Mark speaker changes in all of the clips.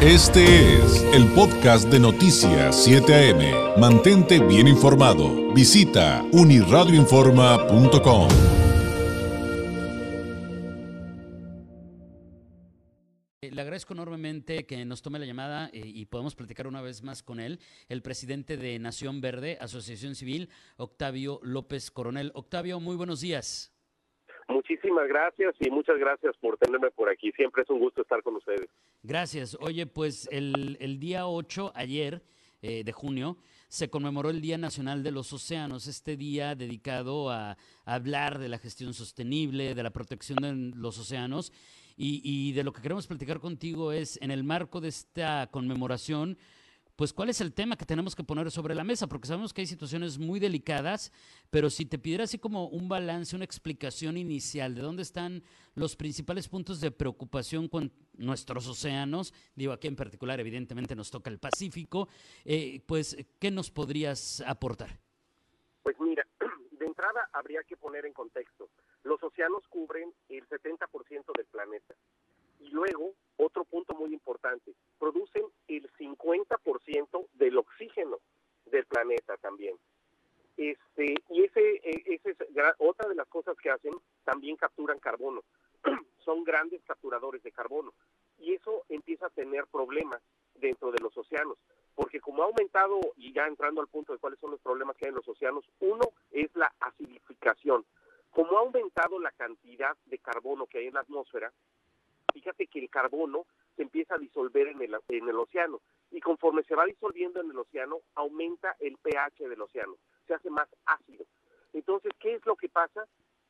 Speaker 1: Este es el podcast de Noticias 7 AM. Mantente bien informado. Visita uniradioinforma.com.
Speaker 2: Le agradezco enormemente que nos tome la llamada eh, y podemos platicar una vez más con él, el presidente de Nación Verde, Asociación Civil, Octavio López Coronel. Octavio, muy buenos días.
Speaker 3: Muchísimas gracias y muchas gracias por tenerme por aquí. Siempre es un gusto estar con ustedes.
Speaker 2: Gracias. Oye, pues el, el día 8, ayer eh, de junio, se conmemoró el Día Nacional de los Océanos, este día dedicado a, hablar de la gestión sostenible, de la protección de los océanos. Y, y de lo que queremos platicar contigo es, en el marco de esta conmemoración, pues cuál es el tema que tenemos que poner sobre la mesa, porque sabemos que hay situaciones muy delicadas, pero si te pidiera así como un balance, una explicación inicial de dónde están los principales puntos de preocupación con nuestros océanos, digo aquí en particular evidentemente nos toca el Pacífico, eh, pues ¿qué nos podrías aportar?
Speaker 3: Pues mira, de entrada habría que poner en contexto, los océanos cubren el 70% del planeta. Y luego otro punto muy importante, producen el 50% del oxígeno del planeta también. Este, y ese, e, es otra de las cosas que hacen, también capturan carbono. Son grandes capturadores de carbono. Y eso empieza a tener problemas dentro de los océanos. Porque como ha aumentado, y ya entrando al punto de cuáles son los problemas que hay en los océanos, uno es la acidificación. Como ha aumentado la cantidad de carbono que hay en la atmósfera, fíjate que el carbono se empieza a disolver en el, en el océano y conforme se va disolviendo en el océano, aumenta el pH del océano, se hace más ácido. Entonces, ¿qué es lo que pasa?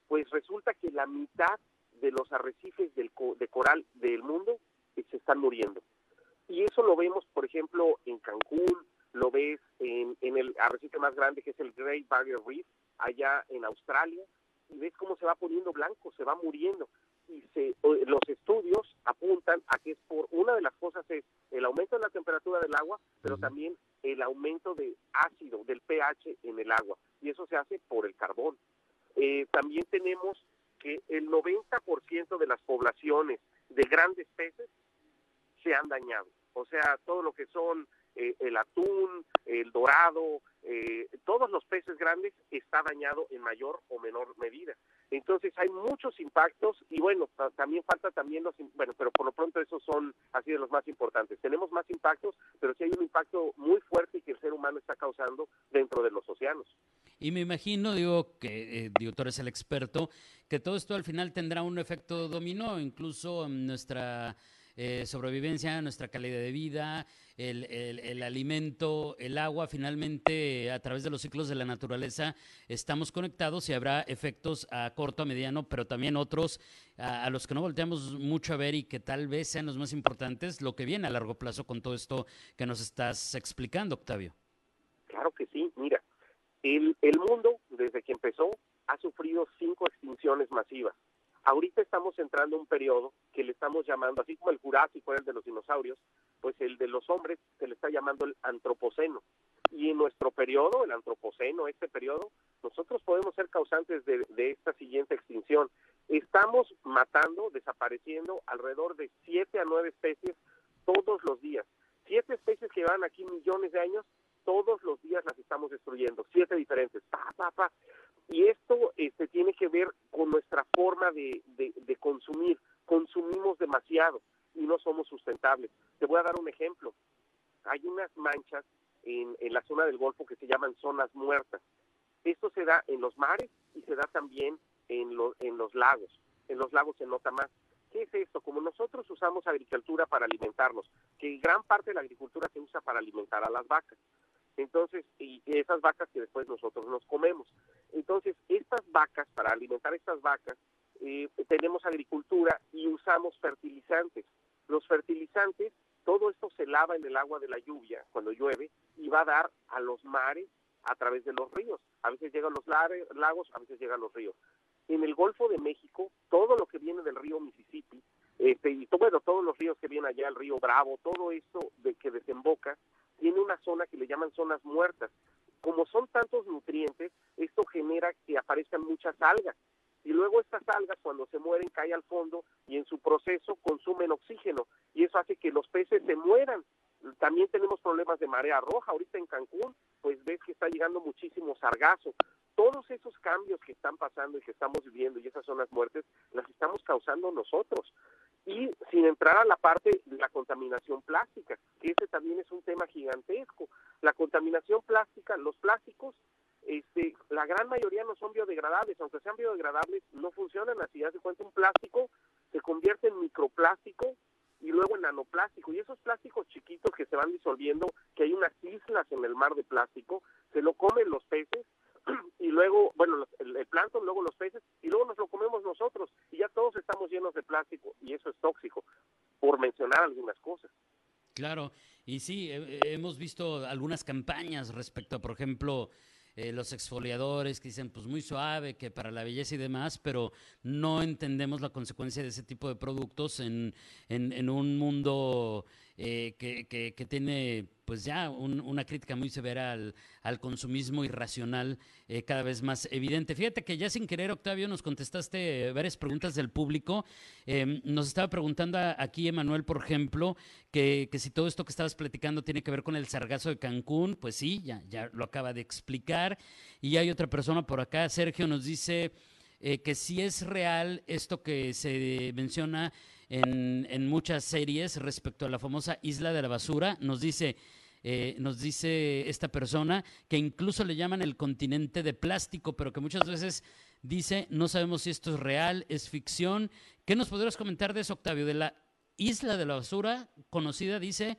Speaker 3: Pues resulta que la mitad de los arrecifes del, de coral del mundo eh, se están muriendo. Y eso lo vemos, por ejemplo, en Cancún, lo ves en, en el arrecife más grande que es el Great Barrier Reef, allá en Australia, y ves cómo se va poniendo blanco, se va muriendo y se, los estudios apuntan a que es por una de las cosas es el aumento de la temperatura del agua, pero también el aumento de ácido, del pH en el agua, y eso se hace por el carbón. Eh, también tenemos que el 90% de las poblaciones de grandes peces se han dañado, o sea, todo lo que son eh, el atún, el dorado, eh, todos los peces grandes está dañado en mayor o menor medida. Entonces hay muchos impactos y bueno, también falta también los, bueno, pero por lo pronto esos son así de los más importantes. Tenemos más impactos, pero sí hay un impacto muy fuerte que el ser humano está causando dentro de los océanos.
Speaker 2: Y me imagino, digo, que eh, digo, el experto, que todo esto al final tendrá un efecto dominó, incluso en nuestra eh, sobrevivencia, nuestra calidad de vida, el, el, alimento, el agua, finalmente a través de los ciclos de la naturaleza estamos conectados y habrá efectos a corto, a mediano, pero también otros a, a, los que no volteamos mucho a ver y que tal vez sean los más importantes, lo que viene a largo plazo con todo esto que nos estás explicando, Octavio.
Speaker 3: Claro que sí, mira, el, el mundo desde que empezó ha sufrido cinco extinciones masivas. Ahorita estamos entrando a un periodo que le estamos llamando, así como el Jurásico era el de los dinosaurios, pues el de los hombres se le está llamando el Antropoceno. Y en nuestro periodo, el Antropoceno, este periodo, nosotros podemos ser causantes de, de esta siguiente extinción. Estamos matando, desapareciendo alrededor de siete a nueve especies todos los días. Siete especies que van aquí millones de años, todos los días las estamos destruyendo, siete diferentes. Pa, pa, pa. Y esto este, tiene que ver con nuestra forma de, consumir. Consumimos demasiado y no somos sustentables. Te voy a dar un ejemplo. Hay unas manchas en, la zona del Golfo que se llaman zonas muertas. Esto se da en los mares y se da también en, en los lagos. En los lagos se nota más. ¿Qué es esto? Como nosotros usamos agricultura para alimentarnos, que gran parte de la agricultura se usa para alimentar a las vacas. Entonces, y esas vacas que después nosotros nos comemos. Entonces, estas vacas, para alimentar estas vacas, eh, tenemos agricultura y usamos fertilizantes. Los fertilizantes, todo esto se lava en el agua de la lluvia cuando llueve y va a dar a los mares a través de los ríos. A veces llegan los lagos, a veces llegan los ríos. En el Golfo de México, todo lo que viene del río Mississippi, este, y bueno, todos los ríos que vienen allá, el río Bravo, todo esto de que desemboca, tiene una zona que le llaman zonas muertas. Como son tantos nutrientes, esto genera que aparezcan muchas algas. Y luego estas algas cuando se mueren caen al fondo y en su proceso consumen oxígeno. Y eso hace que los peces se mueran marea roja. Ahorita en Cancún, pues ves que está llegando muchísimo sargazo. Todos esos cambios que están pasando y que estamos viviendo y esas son las muertes, las estamos causando nosotros. Y sin entrar a la parte de la contaminación plástica, que ese también es un tema gigantesco. La contaminación plástica, los plásticos, este, la gran mayoría no son biodegradables, aunque sean biodegradables, no funcionan así. Hace cuenta un plástico se convierte en microplástico y luego en nanoplástico. Y esos plásticos chiquitos que se van disolviendo, que hay unas islas en el mar de plástico, se lo comen los peces y luego, bueno, el, el plancton, luego los peces, y luego nos lo comemos nosotros. Y ya todos estamos llenos de plástico y eso es tóxico, por mencionar algunas cosas.
Speaker 2: Claro, y sí, hemos visto algunas campañas respecto a, por ejemplo, eh, los exfoliadores que dicen, pues muy suave, que para la belleza y demás, pero no entendemos la consecuencia de ese tipo de productos en, en, un mundo eh, que, que, tiene pues ya una crítica muy severa al, al consumismo irracional eh, cada vez más evidente. Fíjate que ya sin querer, Octavio, nos contestaste varias preguntas del público. Em, nos estaba preguntando aquí Emanuel, por ejemplo, que, que, si todo esto que estabas platicando tiene que ver con el sargazo de Cancún. Pues sí, ya, ya lo acaba de explicar. Y hay otra persona por acá, Sergio, nos dice... Eh, que si es real esto que se menciona en, muchas series respecto a la famosa isla de la basura. Nos dice, eh, nos dice esta persona que incluso le llaman el continente de plástico, pero que muchas veces dice, no sabemos si esto es real, es ficción. ¿Qué nos podrías comentar de eso, Octavio? De la isla de la basura, conocida, dice,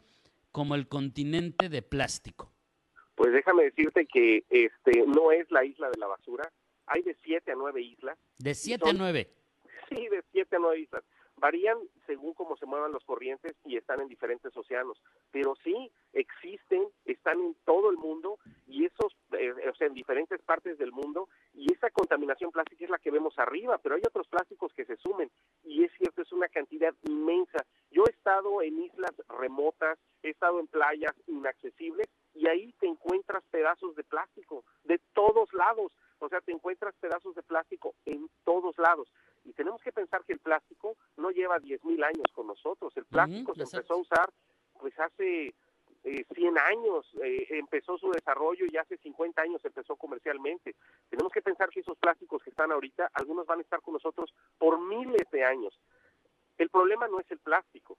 Speaker 2: como el continente de plástico.
Speaker 3: Pues déjame decirte que este no es la isla de la basura. Hay de siete a nueve islas.
Speaker 2: ¿De siete a nueve?
Speaker 3: Sí, de siete a nueve islas varían según cómo se muevan los corrientes y están en diferentes océanos, pero sí existen, están en todo el mundo y esos, eh, o sea, en diferentes partes del mundo y esa contaminación plástica es la que vemos arriba, pero hay otros plásticos que se sumen y es cierto, es una cantidad inmensa. Yo he estado en islas remotas, he estado en playas inaccesibles y ahí te encuentras pedazos de plástico de todos lados, o sea, te encuentras pedazos de plástico en todos lados. Y tenemos que pensar que el plástico no lleva 10.000 años con nosotros. El plástico se empezó a usar pues hace eh, 100 años, eh, empezó su desarrollo y hace 50 años empezó comercialmente. Tenemos que pensar que esos plásticos que están ahorita, algunos van a estar con nosotros por miles de años. El problema no es el plástico,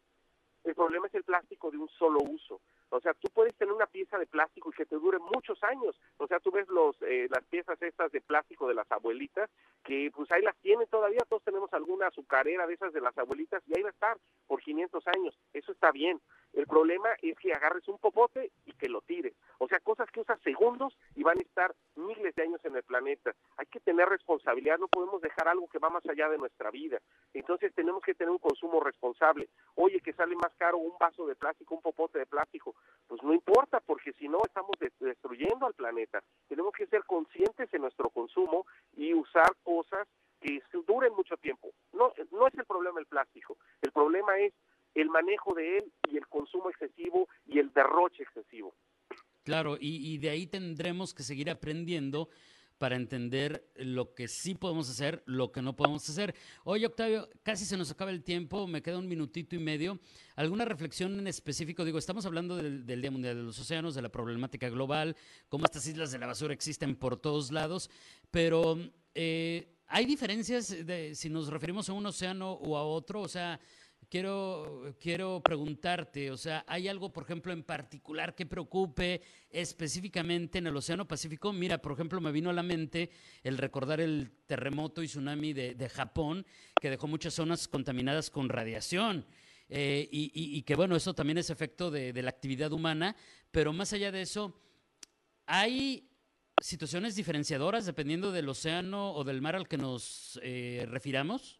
Speaker 3: el problema es el plástico de un solo uso. O sea, tú puedes tener una pieza de plástico y que te dure muchos años. O sea, tú ves los, eh, las piezas estas de plástico de las abuelitas, que pues ahí las tienen todavía. Todos tenemos alguna azucarera de esas de las abuelitas y ahí va a estar por 500 años. Eso está bien. El problema es que agarres un popote y que lo tires. O sea, cosas que usas segundos y van a estar años en el planeta. Hay que tener responsabilidad, no podemos dejar algo que va más allá de nuestra vida. Entonces tenemos que tener un consumo responsable. Oye, que sale más caro un vaso de plástico, un popote de plástico. Pues no importa, porque si no estamos destruyendo al planeta. Tenemos que ser conscientes en nuestro consumo y usar cosas que duren mucho tiempo. No, no es el problema el plástico. El problema es el manejo de él y el consumo excesivo y el derroche excesivo.
Speaker 2: Y, de ahí tendremos que seguir aprendiendo para entender lo que sí podemos hacer, lo que no podemos hacer. Oye, Octavio, casi se nos acaba el tiempo, me queda un minutito y medio. ¿Alguna reflexión en específico? Digo, estamos hablando del, Día Mundial de los Océanos, de la problemática global, cómo estas islas de la basura existen por todos lados, pero eh, ¿hay diferencias si nos referimos a un océano o a otro? O sea, quiero, quiero preguntarte, o sea, ¿hay algo, por ejemplo, en particular que preocupe específicamente en el Océano Pacífico? Mira, por ejemplo, me vino a la mente el recordar el terremoto y tsunami de, Japón, que dejó muchas zonas contaminadas con radiación. Eh, y, que bueno, eso también es efecto de, la actividad humana, pero más allá de eso, ¿hay situaciones diferenciadoras dependiendo del océano o del mar al que nos eh, refiramos?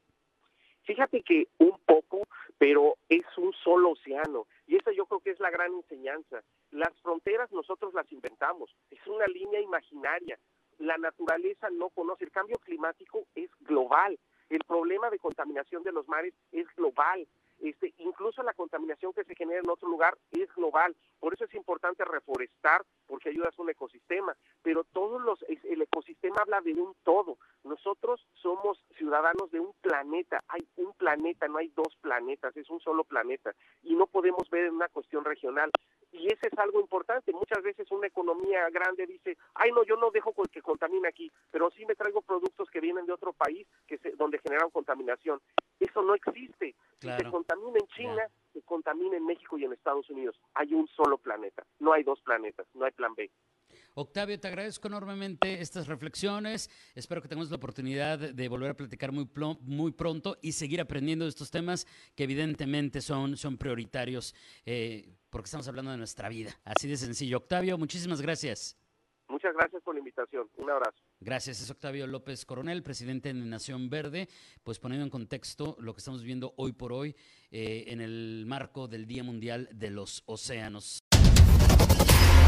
Speaker 3: Fíjate que un poco, pero es un solo océano. Y esa yo creo que es la gran enseñanza. Las fronteras nosotros las inventamos. Es una línea imaginaria. La naturaleza no conoce. El cambio climático es global. El problema de contaminación de los mares es global. Este, incluso la contaminación que se genera en otro lugar es global. Por eso es importante reforestar, porque ayuda a un ecosistema. Pero todos los, el ecosistema habla de un todo. Nosotros somos ciudadanos de un planeta. Hay un planeta, no hay dos planetas, es un solo planeta. Y no podemos ver en una cuestión regional. Y ese es algo importante. Muchas veces una economía grande dice, ay no, yo no dejo que contamine aquí, pero sí me traigo productos que vienen de otro país que se, donde generan contaminación. Eso no existe. Si se contamina en China, se contamina en México y en Estados Unidos. Hay un solo planeta, no hay dos planetas, no hay plan B.
Speaker 2: Octavio, te agradezco enormemente estas reflexiones. Espero que tengamos la oportunidad de volver a platicar muy, muy pronto y seguir aprendiendo de estos temas que evidentemente son, son prioritarios eh, porque estamos hablando de nuestra vida. Así de sencillo. Octavio, muchísimas gracias.
Speaker 3: Muchas gracias por la invitación. Un abrazo.
Speaker 2: Gracias. Es Octavio López Coronel, presidente de Nación Verde, pues poniendo en contexto lo que estamos viendo hoy por hoy eh, en el marco del Día Mundial de los Océanos.